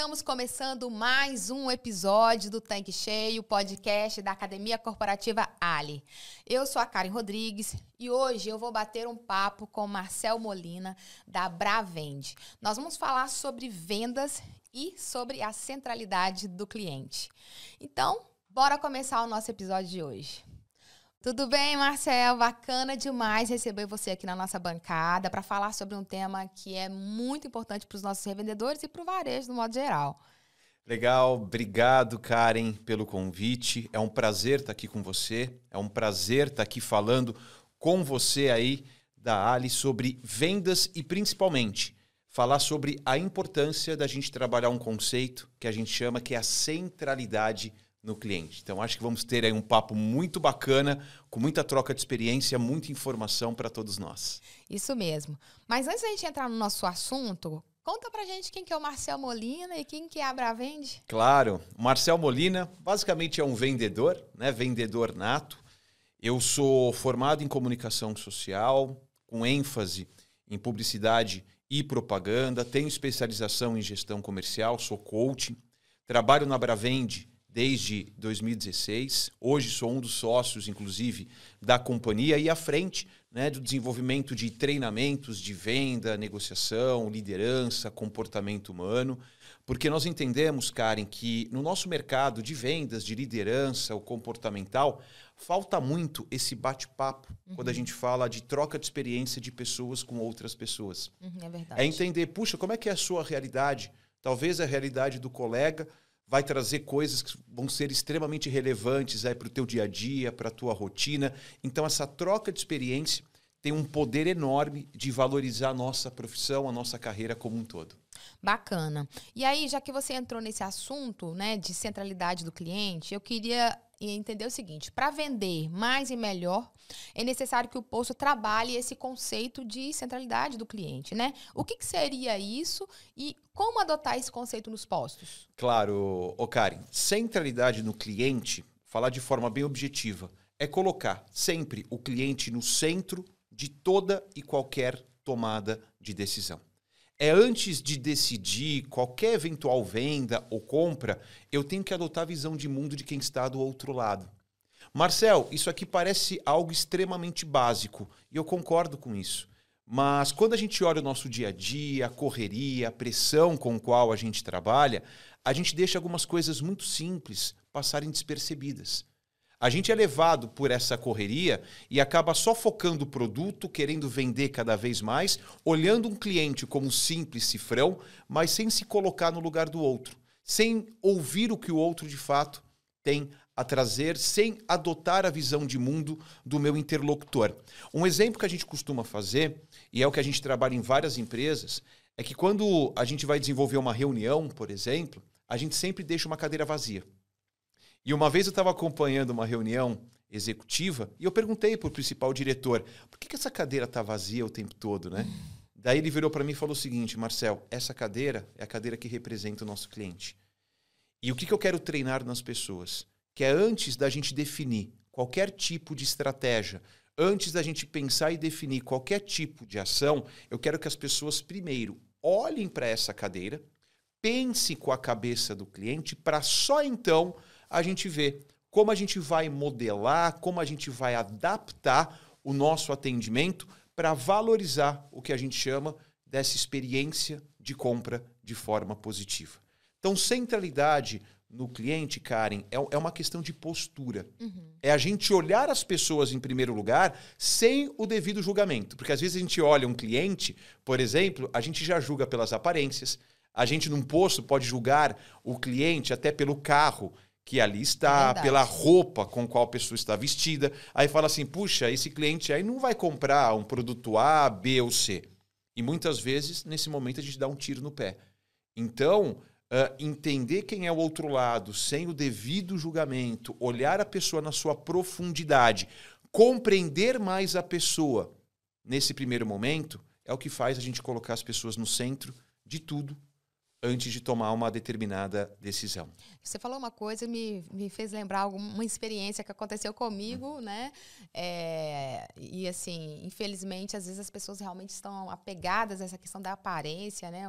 Estamos começando mais um episódio do Tanque Cheio, podcast da Academia Corporativa Ali. Eu sou a Karen Rodrigues e hoje eu vou bater um papo com Marcel Molina, da Bravende. Nós vamos falar sobre vendas e sobre a centralidade do cliente. Então, bora começar o nosso episódio de hoje. Tudo bem, Marcel? Bacana demais receber você aqui na nossa bancada para falar sobre um tema que é muito importante para os nossos revendedores e para o varejo no modo geral. Legal, obrigado, Karen, pelo convite. É um prazer estar aqui com você. É um prazer estar aqui falando com você aí da Ali sobre vendas e principalmente falar sobre a importância da gente trabalhar um conceito que a gente chama que é a centralidade no cliente. Então acho que vamos ter aí um papo muito bacana, com muita troca de experiência, muita informação para todos nós. Isso mesmo. Mas antes da gente entrar no nosso assunto, conta pra gente quem que é o Marcel Molina e quem que é a Bravende. Claro, o Marcel Molina basicamente é um vendedor, né, vendedor nato. Eu sou formado em comunicação social, com ênfase em publicidade e propaganda, tenho especialização em gestão comercial, sou coaching, trabalho na Bravende desde 2016. Hoje sou um dos sócios, inclusive, da companhia e à frente né, do desenvolvimento de treinamentos de venda, negociação, liderança, comportamento humano. Porque nós entendemos, Karen, que no nosso mercado de vendas, de liderança, o comportamental, falta muito esse bate-papo uhum. quando a gente fala de troca de experiência de pessoas com outras pessoas. Uhum, é verdade. É entender, puxa, como é que é a sua realidade? Talvez a realidade do colega vai trazer coisas que vão ser extremamente relevantes para o teu dia a dia, para a tua rotina. Então, essa troca de experiência tem um poder enorme de valorizar a nossa profissão, a nossa carreira como um todo. Bacana. E aí, já que você entrou nesse assunto né, de centralidade do cliente, eu queria entender o seguinte: para vender mais e melhor, é necessário que o posto trabalhe esse conceito de centralidade do cliente, né? O que, que seria isso e como adotar esse conceito nos postos? Claro, ô Karen, centralidade no cliente, falar de forma bem objetiva, é colocar sempre o cliente no centro de toda e qualquer tomada de decisão é antes de decidir qualquer eventual venda ou compra, eu tenho que adotar a visão de mundo de quem está do outro lado. Marcel, isso aqui parece algo extremamente básico e eu concordo com isso. Mas quando a gente olha o nosso dia a dia, a correria, a pressão com a qual a gente trabalha, a gente deixa algumas coisas muito simples passarem despercebidas. A gente é levado por essa correria e acaba só focando o produto, querendo vender cada vez mais, olhando um cliente como um simples cifrão, mas sem se colocar no lugar do outro, sem ouvir o que o outro de fato tem a trazer, sem adotar a visão de mundo do meu interlocutor. Um exemplo que a gente costuma fazer, e é o que a gente trabalha em várias empresas, é que quando a gente vai desenvolver uma reunião, por exemplo, a gente sempre deixa uma cadeira vazia. E uma vez eu estava acompanhando uma reunião executiva e eu perguntei para o principal diretor por que, que essa cadeira está vazia o tempo todo, né? Daí ele virou para mim e falou o seguinte, Marcel, essa cadeira é a cadeira que representa o nosso cliente. E o que, que eu quero treinar nas pessoas? Que é antes da gente definir qualquer tipo de estratégia, antes da gente pensar e definir qualquer tipo de ação, eu quero que as pessoas primeiro olhem para essa cadeira, pense com a cabeça do cliente, para só então a gente vê como a gente vai modelar, como a gente vai adaptar o nosso atendimento para valorizar o que a gente chama dessa experiência de compra de forma positiva. Então, centralidade no cliente, Karen, é, é uma questão de postura. Uhum. É a gente olhar as pessoas em primeiro lugar sem o devido julgamento. Porque às vezes a gente olha um cliente, por exemplo, a gente já julga pelas aparências. A gente, num posto, pode julgar o cliente até pelo carro que ali está, é pela roupa com qual a pessoa está vestida. Aí fala assim: puxa, esse cliente aí não vai comprar um produto A, B ou C. E muitas vezes, nesse momento, a gente dá um tiro no pé. Então, uh, entender quem é o outro lado, sem o devido julgamento, olhar a pessoa na sua profundidade, compreender mais a pessoa nesse primeiro momento, é o que faz a gente colocar as pessoas no centro de tudo antes de tomar uma determinada decisão. Você falou uma coisa me, me fez lembrar alguma experiência que aconteceu comigo, hum. né? É, e assim, infelizmente, às vezes as pessoas realmente estão apegadas a essa questão da aparência, né?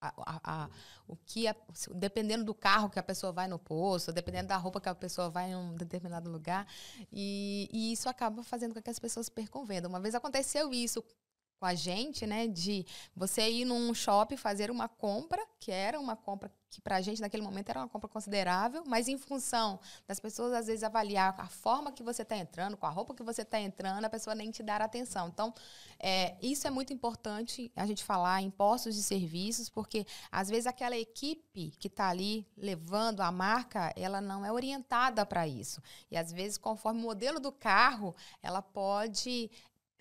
a, a, o que a, dependendo do carro que a pessoa vai no posto, dependendo da roupa que a pessoa vai em um determinado lugar, e, e isso acaba fazendo com que as pessoas percam venda. Uma vez aconteceu isso com a gente, né, de você ir num shopping fazer uma compra, que era uma compra que para a gente naquele momento era uma compra considerável, mas em função das pessoas às vezes avaliar a forma que você está entrando, com a roupa que você está entrando, a pessoa nem te dar atenção. Então, é, isso é muito importante a gente falar em postos de serviços, porque às vezes aquela equipe que está ali levando a marca, ela não é orientada para isso. E às vezes, conforme o modelo do carro, ela pode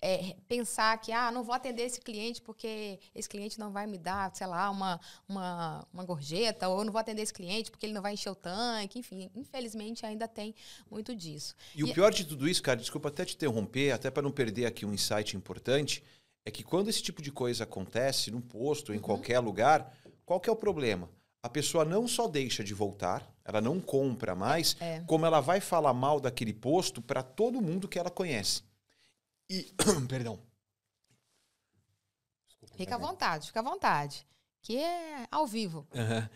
é, pensar que, ah, não vou atender esse cliente porque esse cliente não vai me dar, sei lá, uma, uma, uma gorjeta, ou eu não vou atender esse cliente porque ele não vai encher o tanque, enfim, infelizmente ainda tem muito disso. E, e o pior de tudo isso, cara, desculpa até te interromper, até para não perder aqui um insight importante, é que quando esse tipo de coisa acontece num posto, em uhum. qualquer lugar, qual que é o problema? A pessoa não só deixa de voltar, ela não compra mais, é. como ela vai falar mal daquele posto para todo mundo que ela conhece. E. Perdão. Desculpa, fica à vontade, fica à vontade. Que é ao vivo. Uhum.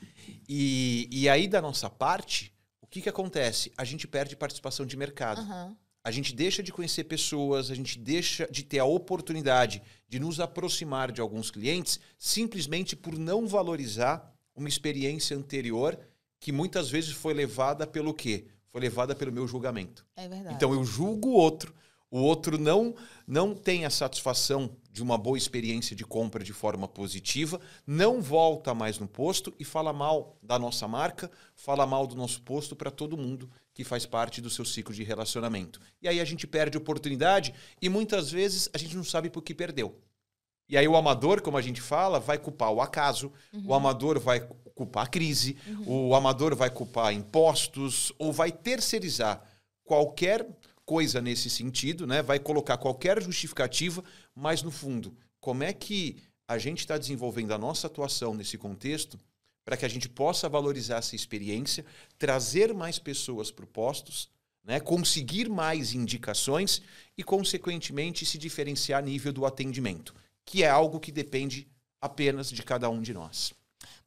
E, e aí, da nossa parte, o que, que acontece? A gente perde participação de mercado. Uhum. A gente deixa de conhecer pessoas, a gente deixa de ter a oportunidade de nos aproximar de alguns clientes simplesmente por não valorizar uma experiência anterior que muitas vezes foi levada pelo quê? Foi levada pelo meu julgamento. É verdade. Então eu julgo o outro o outro não não tem a satisfação de uma boa experiência de compra de forma positiva, não volta mais no posto e fala mal da nossa marca, fala mal do nosso posto para todo mundo que faz parte do seu ciclo de relacionamento. E aí a gente perde oportunidade e muitas vezes a gente não sabe por que perdeu. E aí o amador, como a gente fala, vai culpar o acaso, uhum. o amador vai culpar a crise, uhum. o amador vai culpar impostos ou vai terceirizar qualquer coisa nesse sentido, né? vai colocar qualquer justificativa, mas no fundo, como é que a gente está desenvolvendo a nossa atuação nesse contexto para que a gente possa valorizar essa experiência, trazer mais pessoas para postos, né? conseguir mais indicações e, consequentemente, se diferenciar a nível do atendimento, que é algo que depende apenas de cada um de nós.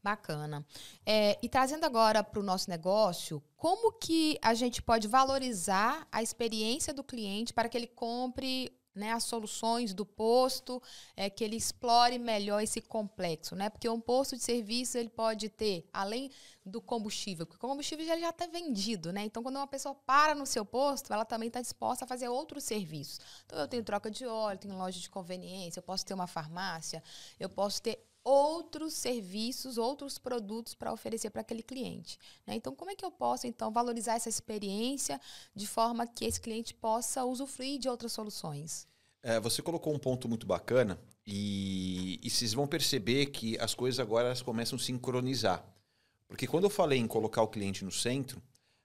Bacana. É, e trazendo agora para o nosso negócio, como que a gente pode valorizar a experiência do cliente para que ele compre né, as soluções do posto, é, que ele explore melhor esse complexo, né? Porque um posto de serviço ele pode ter, além do combustível, porque o combustível já está vendido, né? Então, quando uma pessoa para no seu posto, ela também está disposta a fazer outros serviços. Então, eu tenho troca de óleo, tenho loja de conveniência, eu posso ter uma farmácia, eu posso ter outros serviços, outros produtos para oferecer para aquele cliente. Né? Então, como é que eu posso, então, valorizar essa experiência de forma que esse cliente possa usufruir de outras soluções? É, você colocou um ponto muito bacana e, e vocês vão perceber que as coisas agora elas começam a sincronizar. Porque quando eu falei em colocar o cliente no centro,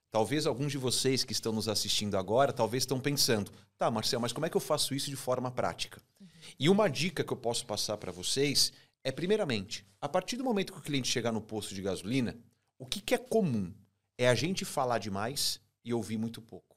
talvez alguns de vocês que estão nos assistindo agora, talvez estão pensando, tá, Marcel, mas como é que eu faço isso de forma prática? Uhum. E uma dica que eu posso passar para vocês é, primeiramente, a partir do momento que o cliente chegar no posto de gasolina, o que, que é comum? É a gente falar demais e ouvir muito pouco.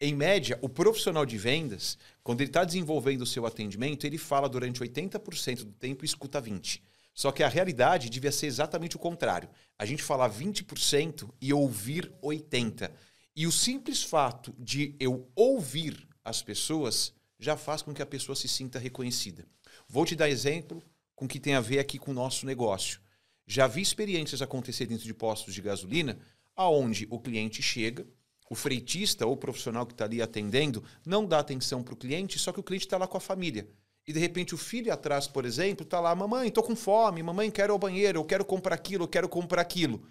Em média, o profissional de vendas, quando ele está desenvolvendo o seu atendimento, ele fala durante 80% do tempo e escuta 20%. Só que a realidade devia ser exatamente o contrário. A gente falar 20% e ouvir 80%. E o simples fato de eu ouvir as pessoas já faz com que a pessoa se sinta reconhecida. Vou te dar exemplo com o que tem a ver aqui com o nosso negócio. Já vi experiências acontecer dentro de postos de gasolina aonde o cliente chega, o freitista ou o profissional que está ali atendendo não dá atenção para o cliente, só que o cliente está lá com a família. E de repente o filho atrás, por exemplo, está lá, mamãe, estou com fome, mamãe, quero ao banheiro, eu quero comprar aquilo, eu quero comprar aquilo.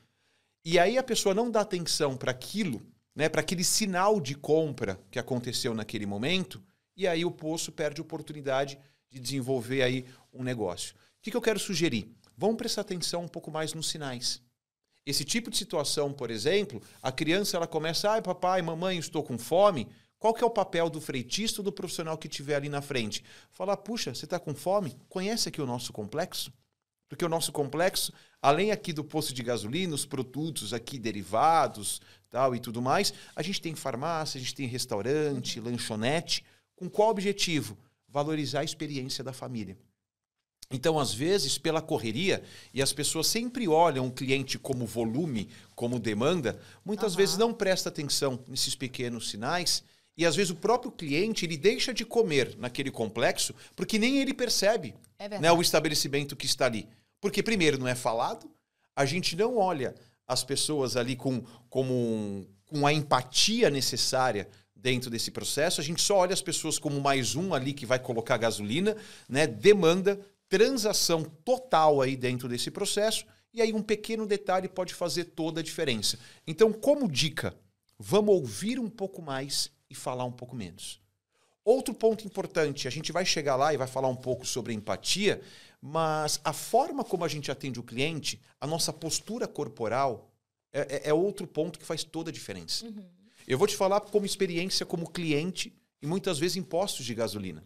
E aí a pessoa não dá atenção para aquilo, né, para aquele sinal de compra que aconteceu naquele momento, e aí o poço perde oportunidade de desenvolver aí um negócio. O que, que eu quero sugerir? Vamos prestar atenção um pouco mais nos sinais. Esse tipo de situação, por exemplo, a criança ela começa, ai papai, mamãe, estou com fome. Qual que é o papel do freitista ou do profissional que estiver ali na frente? Falar, puxa, você está com fome? Conhece aqui o nosso complexo? Porque o nosso complexo, além aqui do posto de gasolina, os produtos aqui derivados tal e tudo mais, a gente tem farmácia, a gente tem restaurante, lanchonete. Com qual objetivo? Valorizar a experiência da família. Então, às vezes, pela correria, e as pessoas sempre olham o cliente como volume, como demanda, muitas Aham. vezes não presta atenção nesses pequenos sinais. E às vezes o próprio cliente ele deixa de comer naquele complexo porque nem ele percebe É né, o estabelecimento que está ali. Porque, primeiro, não é falado, a gente não olha as pessoas ali com, como um- com a empatia necessária dentro desse processo, a gente só olha as pessoas como mais um ali que vai colocar gasolina, né, demanda, transação total aí dentro desse processo, e aí um pequeno detalhe pode fazer toda a diferença. Então, como dica, vamos ouvir um pouco mais e falar um pouco menos. Outro ponto importante, a gente vai chegar lá e vai falar um pouco sobre empatia, mas a forma como a gente atende o cliente, a nossa postura corporal, é, é- é outro ponto que faz toda a diferença. Eu vou te falar como experiência como cliente e muitas vezes em postos de gasolina.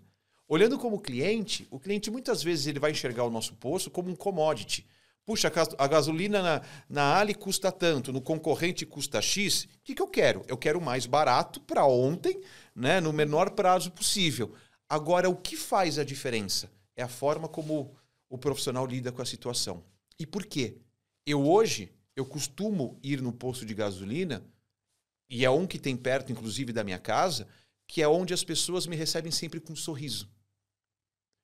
Olhando como cliente, o cliente muitas vezes ele vai enxergar o nosso posto como um commodity. Puxa, a gas- a gasolina na, na Ali custa tanto, no concorrente custa X. O que, que eu quero? Eu quero mais barato para ontem, né, no menor prazo possível. Agora, o que faz a diferença? É a forma como o profissional lida com a situação. E por quê? Eu hoje, eu costumo ir no posto de gasolina, e é um que tem perto, inclusive, da minha casa, que é onde as pessoas me recebem sempre com um sorriso.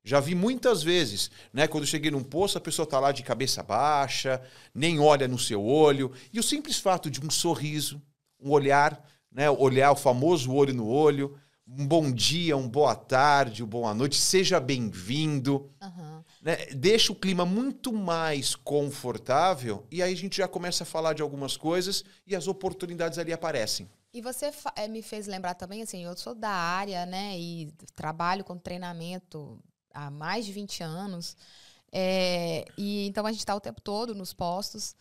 Já vi muitas vezes, né? Quando cheguei num posto, a pessoa está lá de cabeça baixa, nem olha no seu olho. E o simples fato de um sorriso, um olhar, né? Olhar o famoso olho no olho, um bom dia, um boa tarde, um boa noite, seja bem-vindo Aham. Né, deixa o clima muito mais confortável e aí a gente já começa a falar de algumas coisas e as oportunidades ali aparecem. E você eh, me fez lembrar também, assim, eu sou da área, né, e trabalho com treinamento há mais de 20 anos. É, e então a gente está o tempo todo nos postos.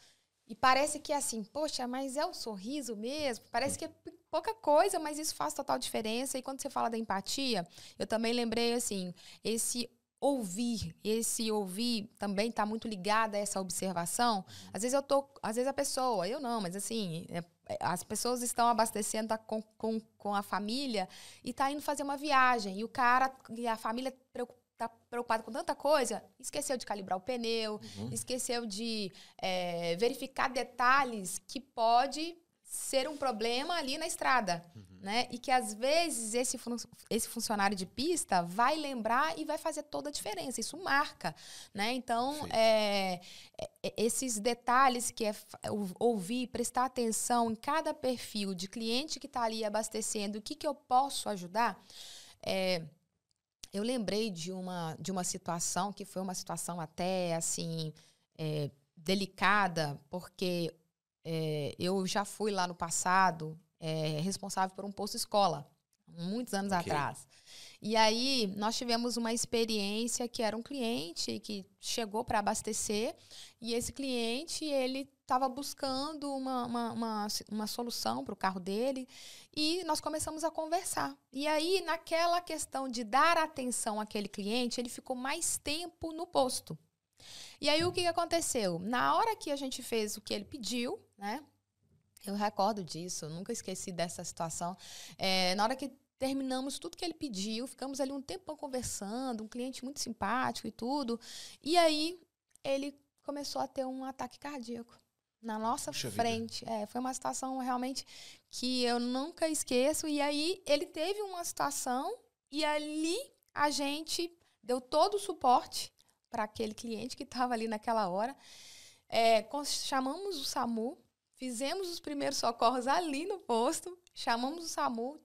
E parece que assim, poxa, mas é o sorriso mesmo? Parece que é pouca coisa, mas isso faz total diferença. E quando você fala da empatia, eu também lembrei assim, esse ouvir, esse ouvir também está muito ligado a essa observação. Às vezes eu tô, às vezes a pessoa, eu não, mas assim, é- é, as pessoas estão abastecendo com, com, com a família e tá indo fazer uma viagem. E o cara, e a família preocup- tá preocupada com tanta coisa, esqueceu de calibrar o pneu, esqueceu de é, verificar detalhes que pode ser um problema ali na estrada. Né? E que às vezes esse, fun- esse funcionário de pista vai lembrar e vai fazer toda a diferença. Isso marca. Né? Então, Perfeito. é, é, esses detalhes que é ou- ouvir, prestar atenção em cada perfil de cliente que está ali abastecendo, o que, que eu posso ajudar. É, eu lembrei de uma, de uma situação que foi uma situação até assim é, delicada, porque é, eu já fui lá no passado é, responsável por um posto escola, muitos anos Ok. atrás. E aí nós tivemos uma experiência que era um cliente que chegou para abastecer e esse cliente ele estava buscando uma, uma, uma, uma solução para o carro dele e nós começamos a conversar. E aí, naquela questão de dar atenção àquele cliente, ele ficou mais tempo no posto. E aí, o que, aconteceu? Na hora que a gente fez o que ele pediu, né? Eu recordo disso, nunca esqueci dessa situação. É, na hora que terminamos tudo que ele pediu, ficamos ali um tempão conversando, um cliente muito simpático e tudo. E aí, ele começou a ter um ataque cardíaco na nossa Puxa frente. É, foi uma situação realmente que eu nunca esqueço. E aí ele teve uma situação e ali a gente deu todo o suporte para aquele cliente que estava ali naquela hora. É, chamamos o SAMU, fizemos os primeiros socorros ali no posto, chamamos o SAMU,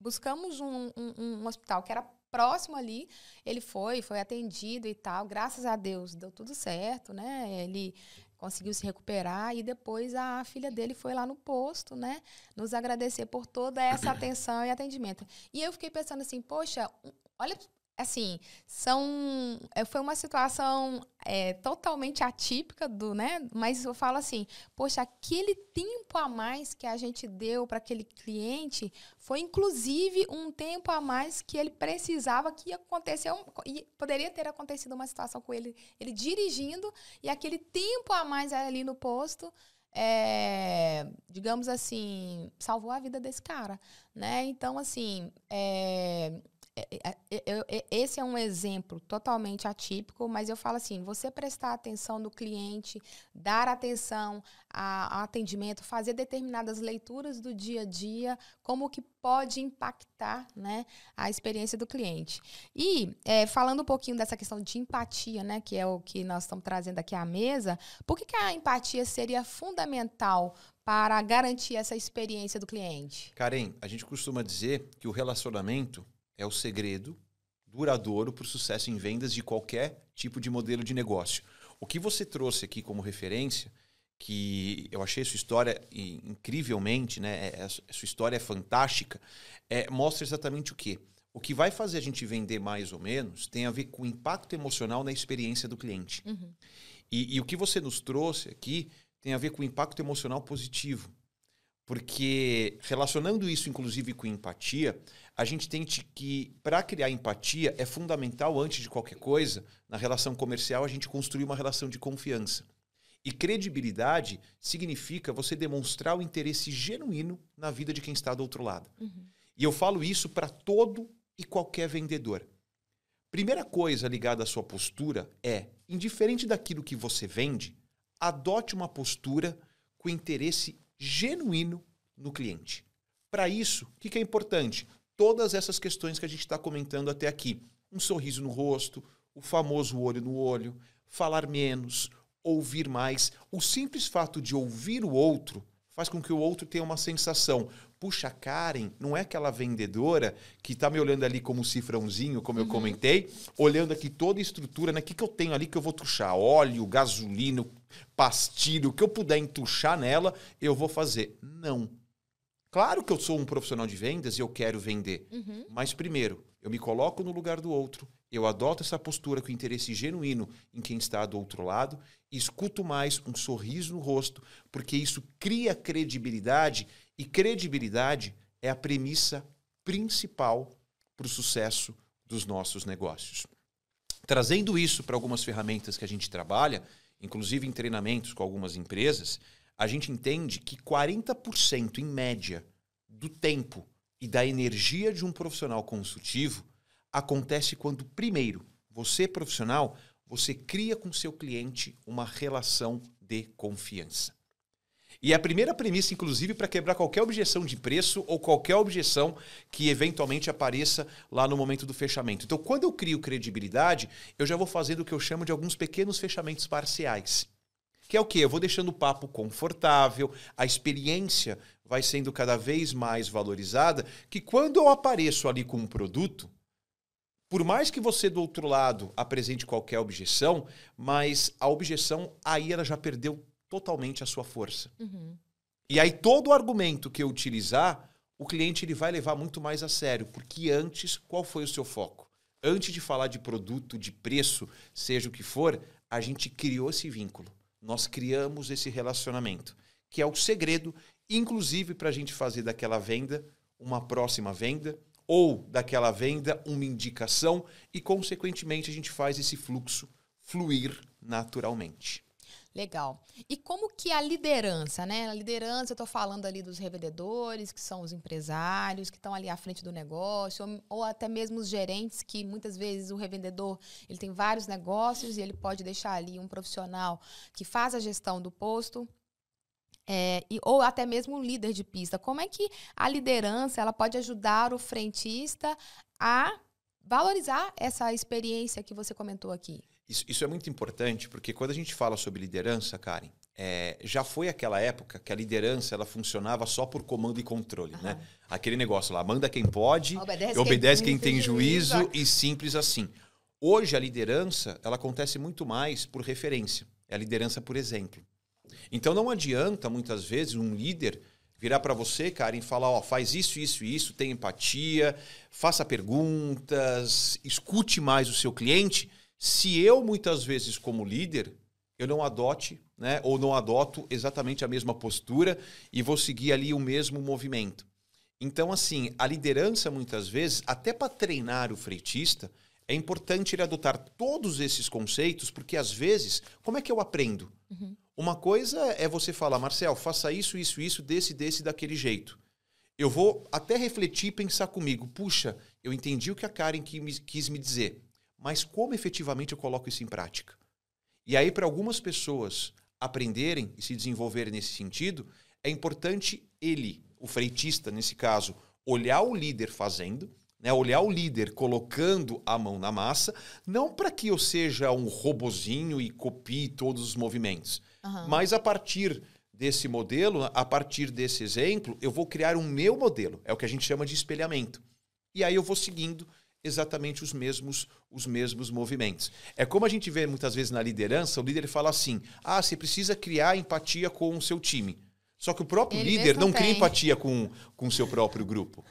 buscamos um, um- um hospital que era próximo ali. Ele foi, foi atendido e tal. Graças a Deus deu tudo certo, né? Ele conseguiu se recuperar e depois a filha dele foi lá no posto, né, nos agradecer por toda essa atenção e atendimento. E eu fiquei pensando assim, poxa, olha, assim, são, é, foi uma situação é, totalmente atípica do, né, mas eu falo assim, poxa, aquele tempo a mais que a gente deu para aquele cliente foi inclusive um tempo a mais que ele precisava que um- e poderia ter acontecido uma situação com ele, ele dirigindo e aquele tempo a mais ali no posto, é, digamos assim, salvou a vida desse cara, né? Então, assim, é, esse é um exemplo totalmente atípico, mas eu falo assim: você prestar atenção no cliente, dar atenção ao atendimento, fazer determinadas leituras do dia a dia, como que pode impactar né, a experiência do cliente. E é, falando um pouquinho dessa questão de empatia, né, que é o que nós estamos trazendo aqui à mesa, por que, que a empatia seria fundamental para garantir essa experiência do cliente? Karen, a gente costuma dizer que o relacionamento é o segredo duradouro para o sucesso em vendas de qualquer tipo de modelo de negócio. O que você trouxe aqui como referência, que eu achei sua história incrivelmente, né? É, a sua história é fantástica, é, mostra exatamente o quê? O que vai fazer a gente vender mais ou menos tem a ver com o impacto emocional na experiência do cliente. Uhum. E, e o que você nos trouxe aqui tem a ver com o impacto emocional positivo. Porque relacionando isso, inclusive, com empatia, a gente tem que, para criar empatia, é fundamental, antes de qualquer coisa, na relação comercial, a gente construir uma relação de confiança. E credibilidade significa você demonstrar o interesse genuíno na vida de quem está do outro lado. Uhum. E eu falo isso para todo e qualquer vendedor. Primeira coisa ligada à sua postura é, indiferente daquilo que você vende, adote uma postura com interesse genuíno no cliente. Para isso, o que, que é importante? Todas essas questões que a gente está comentando até aqui. Um sorriso no rosto, o famoso olho no olho, falar menos, ouvir mais. O simples fato de ouvir o outro faz com que o outro tenha uma sensação. Puxa, Karen, não é aquela vendedora que está me olhando ali como cifrãozinho, como uhum. eu comentei, olhando aqui toda a estrutura, né? O que, que eu tenho ali que eu vou tuchar? Óleo, gasolina, pastilho, o que eu puder entuchar nela, eu vou fazer. Não. Claro que eu sou um profissional de vendas e eu quero vender. Uhum. Mas primeiro, eu me coloco no lugar do outro, eu adoto essa postura com interesse genuíno em quem está do outro lado, escuto mais um sorriso no rosto, porque isso cria credibilidade e credibilidade é a premissa principal para o sucesso dos nossos negócios. Trazendo isso para algumas ferramentas que a gente trabalha, inclusive em treinamentos com algumas empresas, a gente entende que 40% em média do tempo e da energia de um profissional consultivo acontece quando, primeiro, você profissional, você cria com seu cliente uma relação de confiança. E a primeira premissa, inclusive, para quebrar qualquer objeção de preço ou qualquer objeção que eventualmente apareça lá no momento do fechamento. Então, quando eu crio credibilidade, eu já vou fazendo o que eu chamo de alguns pequenos fechamentos parciais. Que é o quê? Eu vou deixando o papo confortável, a experiência vai sendo cada vez mais valorizada, que quando eu apareço ali com um produto, por mais que você do outro lado apresente qualquer objeção, mas a objeção aí ela já perdeu totalmente a sua força. Uhum. E aí todo o argumento que eu utilizar, o cliente ele vai levar muito mais a sério, porque antes qual foi o seu foco? Antes de falar de produto, de preço, seja o que for, a gente criou esse vínculo. Nós criamos esse relacionamento, que é o segredo, inclusive para a gente fazer daquela venda uma próxima venda ou daquela venda uma indicação e consequentemente a gente faz esse fluxo fluir naturalmente. Legal. E como que a liderança, né? A liderança, eu estou falando ali dos revendedores, que são os empresários, que estão ali à frente do negócio, ou, ou, até mesmo os gerentes, que muitas vezes o revendedor ele tem vários negócios e ele pode deixar ali um profissional que faz a gestão do posto. É, e, ou até mesmo um líder de pista. Como é que a liderança ela pode ajudar o frentista a valorizar essa experiência que você comentou aqui? Isso, isso, é muito importante, porque quando a gente fala sobre liderança, Karen, é, já foi aquela época que a liderança ela funcionava só por comando e controle, né? Aquele negócio lá, manda quem pode, obedece, obedece quem, quem, tem juízo, juízo e simples assim. Hoje a liderança ela acontece muito mais por referência, é a liderança por exemplo. Então não adianta muitas vezes um líder virar para você, Karen, e falar, ó, faz isso, isso isso, tenha empatia, faça perguntas, escute mais o seu cliente se eu, muitas vezes, como líder, eu não adote, né, ou não adoto exatamente a mesma postura e vou seguir ali o mesmo movimento. Então, assim, a liderança, muitas vezes, até para treinar o freitista, é importante ele adotar todos esses conceitos, porque às vezes, como é que eu aprendo? Uhum. Uma coisa é você falar, Marcel, faça isso, isso, isso, desse, desse, daquele jeito. eu vou até refletir e pensar comigo: puxa, eu entendi o que a Karen quis me dizer, mas como efetivamente eu coloco isso em prática? E aí, para algumas pessoas aprenderem e se desenvolverem nesse sentido, é importante ele, o freitista, nesse caso, olhar o líder fazendo, né, olhar o líder colocando a mão na massa, não para que eu seja um robozinho e copie todos os movimentos, uhum. mas a partir desse modelo, a partir desse exemplo, eu vou criar um meu modelo. É o que a gente chama de espelhamento. E aí eu vou seguindo exatamente os mesmos os mesmos movimentos. É como a gente vê muitas vezes na liderança, o líder fala assim: "Ah, você precisa criar empatia com o seu time". Só que o próprio Ele líder não, não cria empatia com com o seu próprio grupo.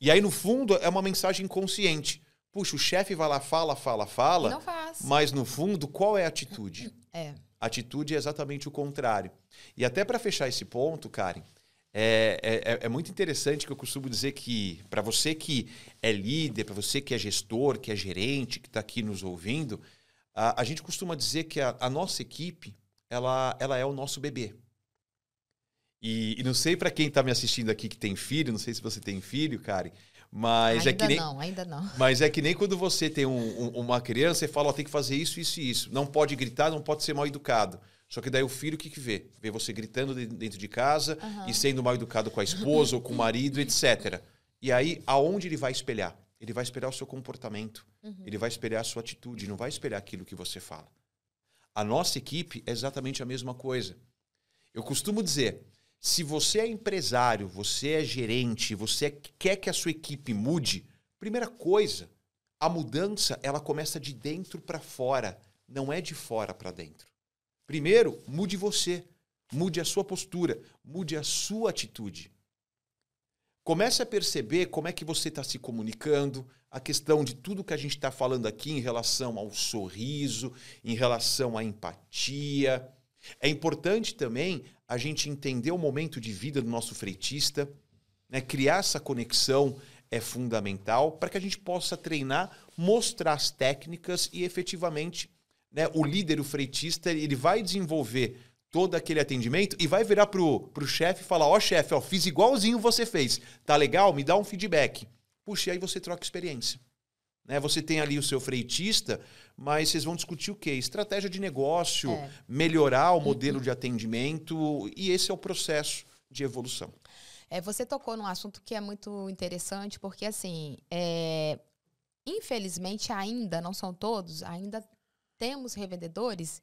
E aí no fundo é uma mensagem consciente. Puxa, o chefe vai lá, fala, fala, fala. Não faz. Mas no fundo, qual é a atitude? É. A atitude é exatamente o contrário. E até para fechar esse ponto, Karen, é, é, é, muito interessante que eu costumo dizer que para você que é líder, para você que é gestor, que é gerente, que está aqui nos ouvindo, a, a, gente costuma dizer que a, a, nossa equipe ela, ela é o nosso bebê. E, e não sei para quem está me assistindo aqui que tem filho, não sei se você tem filho, Karen, mas ainda é que nem, não, ainda não. Mas é que nem quando você tem um, um, uma criança e fala, ó, tem que fazer isso, isso e isso. Não pode gritar, não pode ser mal educado. Só que daí o filho o que, que vê? Vê você gritando dentro de casa uhum. e sendo mal educado com a esposa ou com o marido, etc. E aí, aonde ele vai espelhar? Ele vai espelhar o seu comportamento. Uhum. Ele vai espelhar a sua atitude, não vai espelhar aquilo que você fala. A nossa equipe é exatamente a mesma coisa. Eu costumo dizer, se você é empresário, você é gerente, você quer que a sua equipe mude, primeira coisa, a mudança ela começa de dentro para fora, não é de fora para dentro. Primeiro, mude você, mude a sua postura, mude a sua atitude. Comece a perceber como é que você está se comunicando, a questão de tudo que a gente está falando aqui em relação ao sorriso, em relação à empatia. É importante também a gente entender o momento de vida do nosso freitista, né? criar essa conexão é fundamental para que a gente possa treinar, mostrar as técnicas e efetivamente né, o líder, o freitista, ele vai desenvolver todo aquele atendimento e vai virar pro, pro chefe e falar: Ó, oh, chefe, ó, fiz igualzinho você fez. Tá legal? Me dá um feedback. Puxa, e aí você troca experiência. Né? Você tem ali o seu freitista, mas vocês vão discutir o quê? Estratégia de negócio, é. melhorar o modelo de atendimento, e esse é o processo de evolução. É, você tocou num assunto que é muito interessante, porque assim, é, infelizmente ainda, não são todos, ainda temos revendedores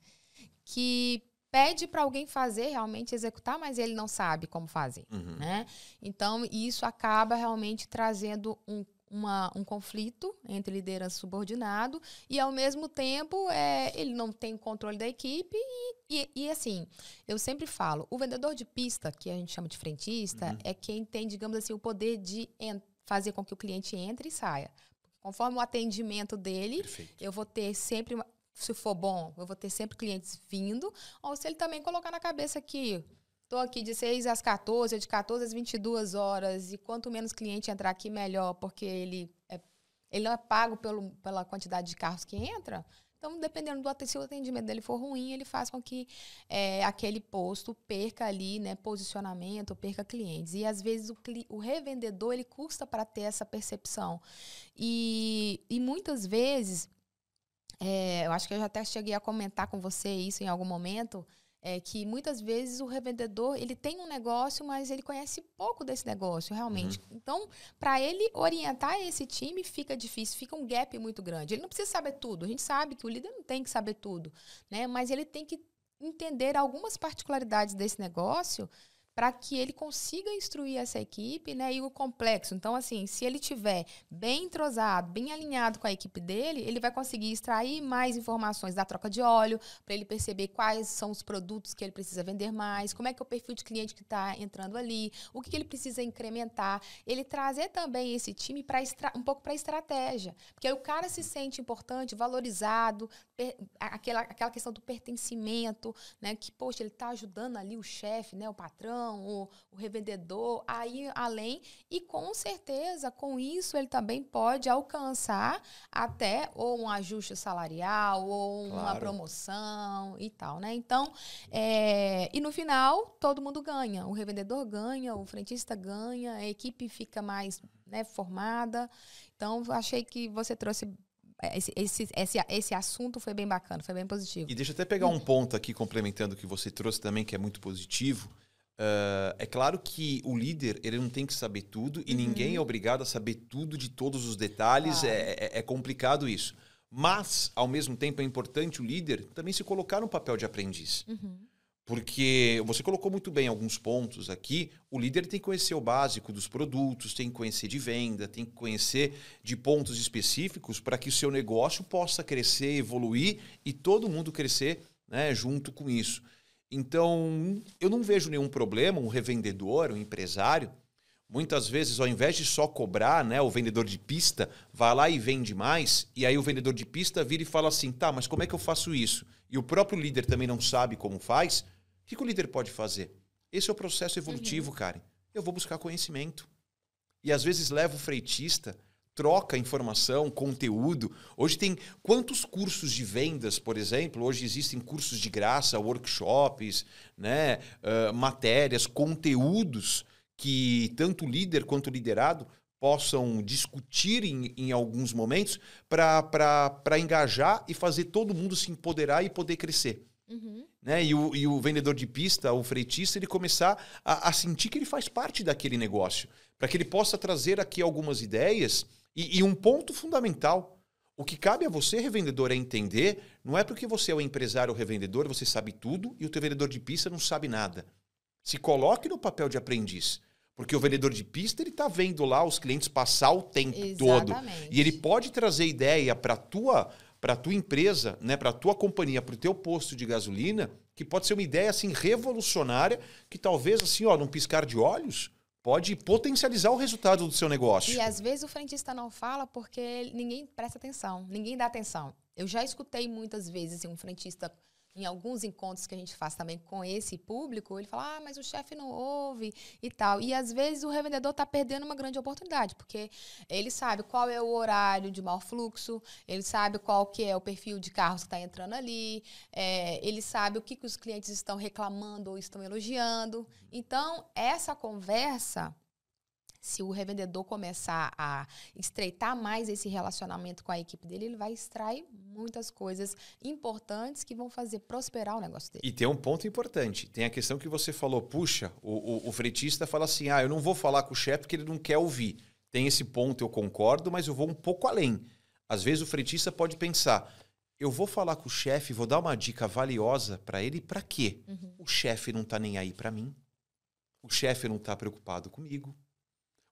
que pede para alguém fazer, realmente executar, mas ele não sabe como fazer, uhum. né? Então, isso acaba realmente trazendo um uma, um conflito entre liderança e subordinado e, ao mesmo tempo, é, ele não tem o controle da equipe e, e, e, assim, eu sempre falo, o vendedor de pista, que a gente chama de frentista, uhum. é quem tem, digamos assim, o poder de fazer com que o cliente entre e saia. Conforme o atendimento dele, Perfeito. eu vou ter sempre, se for bom, eu vou ter sempre clientes vindo, ou se ele também colocar na cabeça que Estou aqui de 6 às 14, de 14 às 22 horas. E quanto menos cliente entrar aqui, melhor, porque ele, é, ele não é pago pelo, pela quantidade de carros que entra. Então, dependendo do se o atendimento dele for ruim, ele faz com que é, aquele posto perca ali, né, posicionamento, perca clientes. E às vezes o, o revendedor ele custa para ter essa percepção. E, e muitas vezes, é, eu acho que eu já até cheguei a comentar com você isso em algum momento é que muitas vezes o revendedor ele tem um negócio, mas ele conhece pouco desse negócio, realmente. Uhum. Então, para ele orientar esse time fica difícil, fica um gap muito grande. Ele não precisa saber tudo. A gente sabe que o líder não tem que saber tudo, né? Mas ele tem que entender algumas particularidades desse negócio para que ele consiga instruir essa equipe, né, e o complexo. Então, assim, se ele tiver bem entrosado, bem alinhado com a equipe dele, ele vai conseguir extrair mais informações da troca de óleo, para ele perceber quais são os produtos que ele precisa vender mais, como é que é o perfil de cliente que está entrando ali, o que, que, ele precisa incrementar. Ele trazer também esse time para um pouco para a estratégia, porque aí o cara se sente importante, valorizado, aquela, aquela questão do pertencimento, né, que poxa, ele está ajudando ali o chefe, né, o patrão o, o revendedor, aí além. E com certeza, com isso, ele também pode alcançar até ou um ajuste salarial, ou claro. uma promoção e tal, né? Então, é, e no final, todo mundo ganha. O revendedor ganha, o frentista ganha, a equipe fica mais né, formada. Então, achei que você trouxe esse, esse, esse, esse assunto foi bem bacana, foi bem positivo. E deixa eu até pegar um ponto aqui, complementando o que você trouxe também, que é muito positivo. Uh, é claro que o líder ele não tem que saber tudo e uhum. ninguém é obrigado a saber tudo de todos os detalhes. Claro. É, é, é, complicado isso. Mas, ao mesmo tempo, é importante o líder também se colocar no papel de aprendiz. Uhum. Porque você colocou muito bem alguns pontos aqui. O líder tem que conhecer o básico dos produtos, tem que conhecer de venda, tem que conhecer de pontos específicos para que o seu negócio possa crescer, evoluir e todo mundo crescer né, junto com isso. Então, eu não vejo nenhum problema um revendedor, um empresário, muitas vezes, ao invés de só cobrar, né, o vendedor de pista vai lá e vende mais, e aí o vendedor de pista vira e fala assim: tá, mas como é que eu faço isso? E o próprio líder também não sabe como faz que, que o líder pode fazer? Esse é o processo evolutivo, uhum. Karen. Eu vou buscar conhecimento. E às vezes leva o freitista, troca informação, conteúdo. Hoje tem quantos cursos de vendas, por exemplo? Hoje existem cursos de graça, workshops, né? Uh, matérias, conteúdos que tanto líder quanto o liderado possam discutir em, em alguns momentos para engajar e fazer todo mundo se empoderar e poder crescer. Uhum. Né? E, o, e o vendedor de pista, o freitista, ele começar a, a sentir que ele faz parte daquele negócio. Para que ele possa trazer aqui algumas ideias e, e um ponto fundamental. O que cabe a você, revendedor, é entender, não é porque você é o empresário ou revendedor, você sabe tudo e o teu vendedor de pista não sabe nada. Se coloque no papel de aprendiz. Porque o vendedor de pista, ele está vendo lá os clientes passar o tempo Exatamente. todo. E ele pode trazer ideia para a tua para a tua empresa, né, para a tua companhia, para o teu posto de gasolina, que pode ser uma ideia assim revolucionária, que talvez assim, ó, num piscar de olhos, pode potencializar o resultado do seu negócio. E às vezes o frentista não fala porque ninguém presta atenção, ninguém dá atenção. Eu já escutei muitas vezes assim, um frentista em alguns encontros que a gente faz também com esse público, ele fala, ah, mas o chefe não ouve e tal. E às vezes o revendedor está perdendo uma grande oportunidade, porque ele sabe qual é o horário de maior fluxo, ele sabe qual que é o perfil de carros que está entrando ali, é, ele sabe o que, que os clientes estão reclamando ou estão elogiando. Então, essa conversa se o revendedor começar a estreitar mais esse relacionamento com a equipe dele, ele vai extrair muitas coisas importantes que vão fazer prosperar o negócio dele. E tem um ponto importante. Tem a questão que você falou, puxa, o, o, o fretista fala assim, ah, eu não vou falar com o chefe porque ele não quer ouvir. Tem esse ponto, eu concordo, mas eu vou um pouco além. Às vezes o fretista pode pensar, eu vou falar com o chefe, vou dar uma dica valiosa para ele, para quê? Uhum. O chefe não está nem aí para mim. O chefe não está preocupado comigo.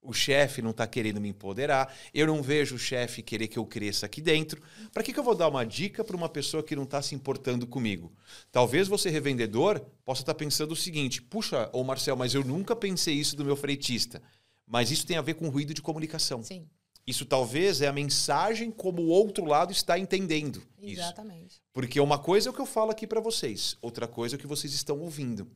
O chefe não está querendo me empoderar. Eu não vejo o chefe querer que eu cresça aqui dentro. Para que, que eu vou dar uma dica para uma pessoa que não está se importando comigo? Talvez você, revendedor, possa estar tá pensando o seguinte: puxa, ô Marcel, mas eu nunca pensei isso do meu freitista. Mas isso tem a ver com ruído de comunicação. Sim. Isso talvez é a mensagem como o outro lado está entendendo. Exatamente. Isso. Porque uma coisa é o que eu falo aqui para vocês, outra coisa é o que vocês estão ouvindo.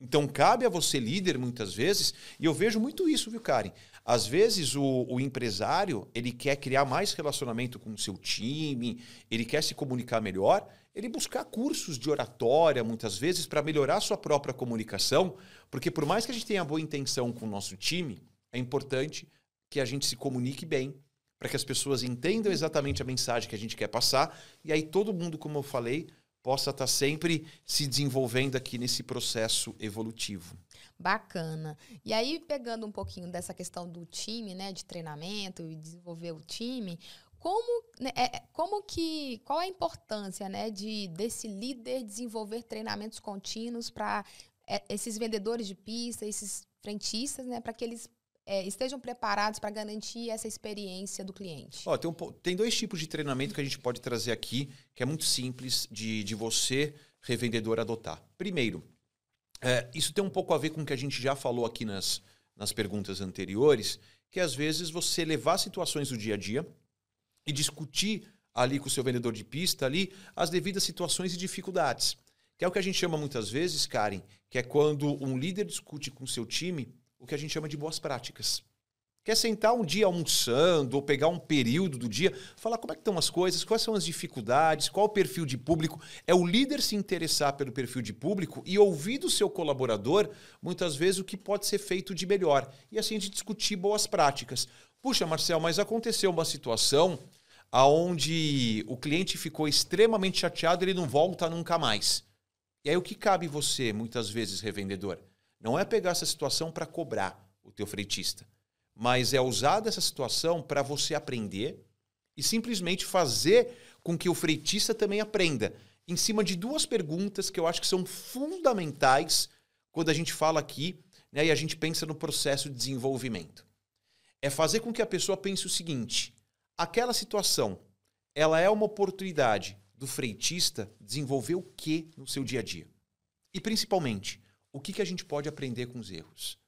Então, cabe a você, líder, muitas vezes, e eu vejo muito isso, viu, Karen? Às vezes, o, o, empresário, ele quer criar mais relacionamento com o seu time, ele quer se comunicar melhor, ele buscar cursos de oratória, muitas vezes, para melhorar a sua própria comunicação, porque por mais que a gente tenha boa intenção com o nosso time, é importante que a gente se comunique bem, para que as pessoas entendam exatamente a mensagem que a gente quer passar, e aí todo mundo, como eu falei, possa estar tá sempre se desenvolvendo aqui nesse processo evolutivo. Bacana. E aí, pegando um pouquinho dessa questão do time, né, de treinamento e desenvolver o time, como, né, é, é, como que, qual a importância, né, de desse líder desenvolver treinamentos contínuos para é, esses vendedores de pista, esses frentistas, né, para que eles é, estejam preparados para garantir essa experiência do cliente? Tem, um, tem, dois tipos de treinamento que a gente pode trazer aqui, que é muito simples de, de você, revendedor, adotar. Primeiro, é, isso tem um pouco a ver com o que a gente já falou aqui nas, nas perguntas anteriores, que às vezes você levar situações do dia a dia e discutir ali com o seu vendedor de pista ali as devidas situações e dificuldades. Que é o que a gente chama muitas vezes, Karen, que é quando um líder discute com seu time o que a gente chama de boas práticas. Quer sentar um dia almoçando ou pegar um período do dia, falar como é que estão as coisas, quais são as dificuldades, qual o perfil de público. É o líder se interessar pelo perfil de público e ouvir do seu colaborador, muitas vezes, o que pode ser feito de melhor. E assim a gente discutir boas práticas. Puxa, Marcel, mas aconteceu uma situação aonde o cliente ficou extremamente chateado, ele não volta nunca mais. E aí o que cabe você, muitas vezes, revendedor? Não é pegar essa situação para cobrar o teu freitista mas é usada essa situação para você aprender e simplesmente fazer com que o freitista também aprenda. Em cima de duas perguntas que eu acho que são fundamentais quando a gente fala aqui né, e a gente pensa no processo de desenvolvimento. É fazer com que a pessoa pense o seguinte: aquela situação, ela é uma oportunidade do freitista desenvolver o que no seu dia a dia? E principalmente, o que, que a gente pode aprender com os erros?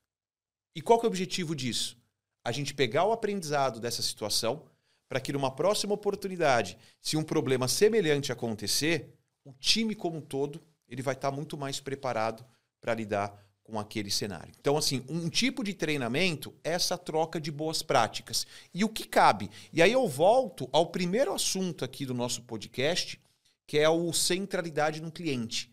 E qual é o objetivo disso? a gente pegar o aprendizado dessa situação para que numa próxima oportunidade, se um problema semelhante acontecer, o time como um todo ele vai estar muito mais preparado para lidar com aquele cenário. Então, assim, um tipo de treinamento é essa troca de boas práticas. E o que cabe? E aí eu volto ao primeiro assunto aqui do nosso podcast, que é o centralidade no cliente.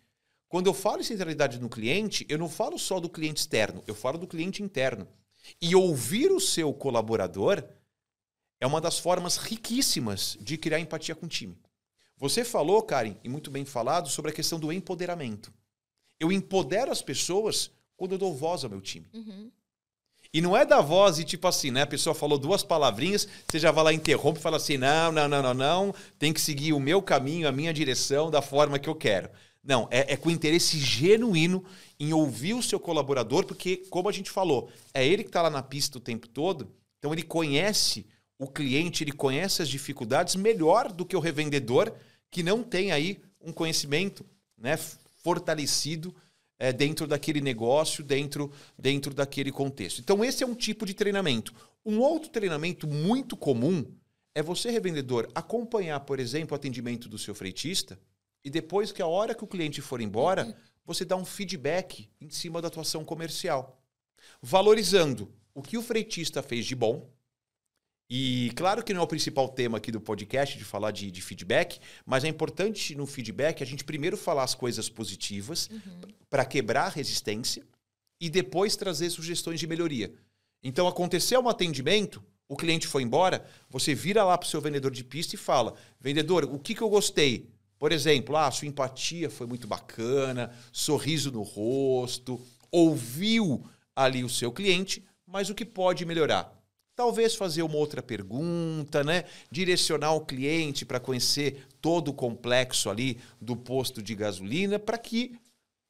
Quando eu falo em centralidade no cliente, eu não falo só do cliente externo, eu falo do cliente interno. E ouvir o seu colaborador é uma das formas riquíssimas de criar empatia com o time. Você falou, Karen, e muito bem falado, sobre a questão do empoderamento. Eu empodero as pessoas quando eu dou voz ao meu time. Uhum. E não é da voz e tipo assim, né? A pessoa falou duas palavrinhas, você já vai lá, interrompe e fala assim: não, não, não, não, não, tem que seguir o meu caminho, a minha direção, da forma que eu quero. Não, é, é com interesse genuíno em ouvir o seu colaborador, porque, como a gente falou, é ele que está lá na pista o tempo todo, então ele conhece o cliente, ele conhece as dificuldades melhor do que o revendedor, que não tem aí um conhecimento né, fortalecido é, dentro daquele negócio, dentro, dentro daquele contexto. Então, esse é um tipo de treinamento. Um outro treinamento muito comum é você, revendedor, acompanhar, por exemplo, o atendimento do seu freitista e depois que a hora que o cliente for embora, você dá um feedback em cima da atuação comercial, valorizando o que o freitista fez de bom. E claro que não é o principal tema aqui do podcast de falar de, de feedback, mas é importante no feedback a gente primeiro falar as coisas positivas uhum. para quebrar a resistência e depois trazer sugestões de melhoria. Então aconteceu um atendimento, o cliente foi embora, você vira lá para o seu vendedor de pista e fala: vendedor, o que, que eu gostei? Por exemplo, ah, sua empatia foi muito bacana, sorriso no rosto, ouviu ali o seu cliente, mas o que pode melhorar? Talvez fazer uma outra pergunta, né? Direcionar o cliente para conhecer todo o complexo ali do posto de gasolina, para que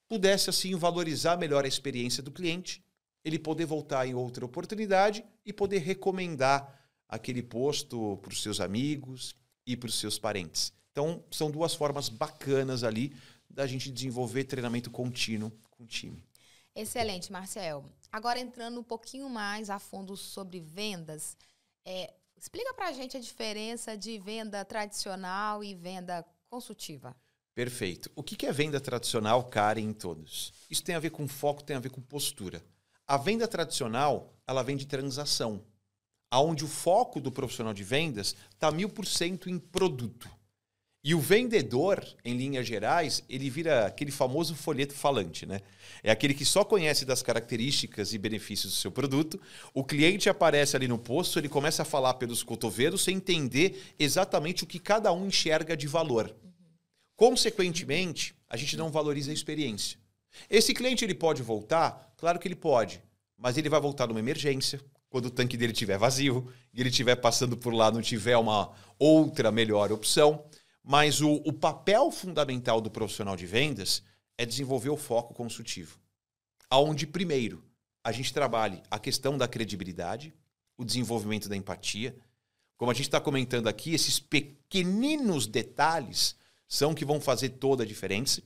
pudesse assim valorizar melhor a experiência do cliente, ele poder voltar em outra oportunidade e poder recomendar aquele posto para os seus amigos e para os seus parentes. Então, são duas formas bacanas ali da gente desenvolver treinamento contínuo com o time. Excelente, Marcel. Agora, entrando um pouquinho mais a fundo sobre vendas, é, explica para a gente a diferença de venda tradicional e venda consultiva. Perfeito. O que é venda tradicional, Karen, em todos? Isso tem a ver com foco, tem a ver com postura. A venda tradicional, ela vem de transação, aonde o foco do profissional de vendas está mil por cento em produto. E o vendedor, em linhas gerais, ele vira aquele famoso folheto falante, né? É aquele que só conhece das características e benefícios do seu produto. O cliente aparece ali no posto, ele começa a falar pelos cotovelos sem entender exatamente o que cada um enxerga de valor. Consequentemente, a gente não valoriza a experiência. Esse cliente ele pode voltar? Claro que ele pode, mas ele vai voltar numa emergência, quando o tanque dele estiver vazio e ele estiver passando por lá, não tiver uma outra melhor opção. Mas o, o papel fundamental do profissional de vendas é desenvolver o foco consultivo. Aonde, primeiro, a gente trabalhe a questão da credibilidade, o desenvolvimento da empatia. Como a gente está comentando aqui, esses pequeninos detalhes são que vão fazer toda a diferença.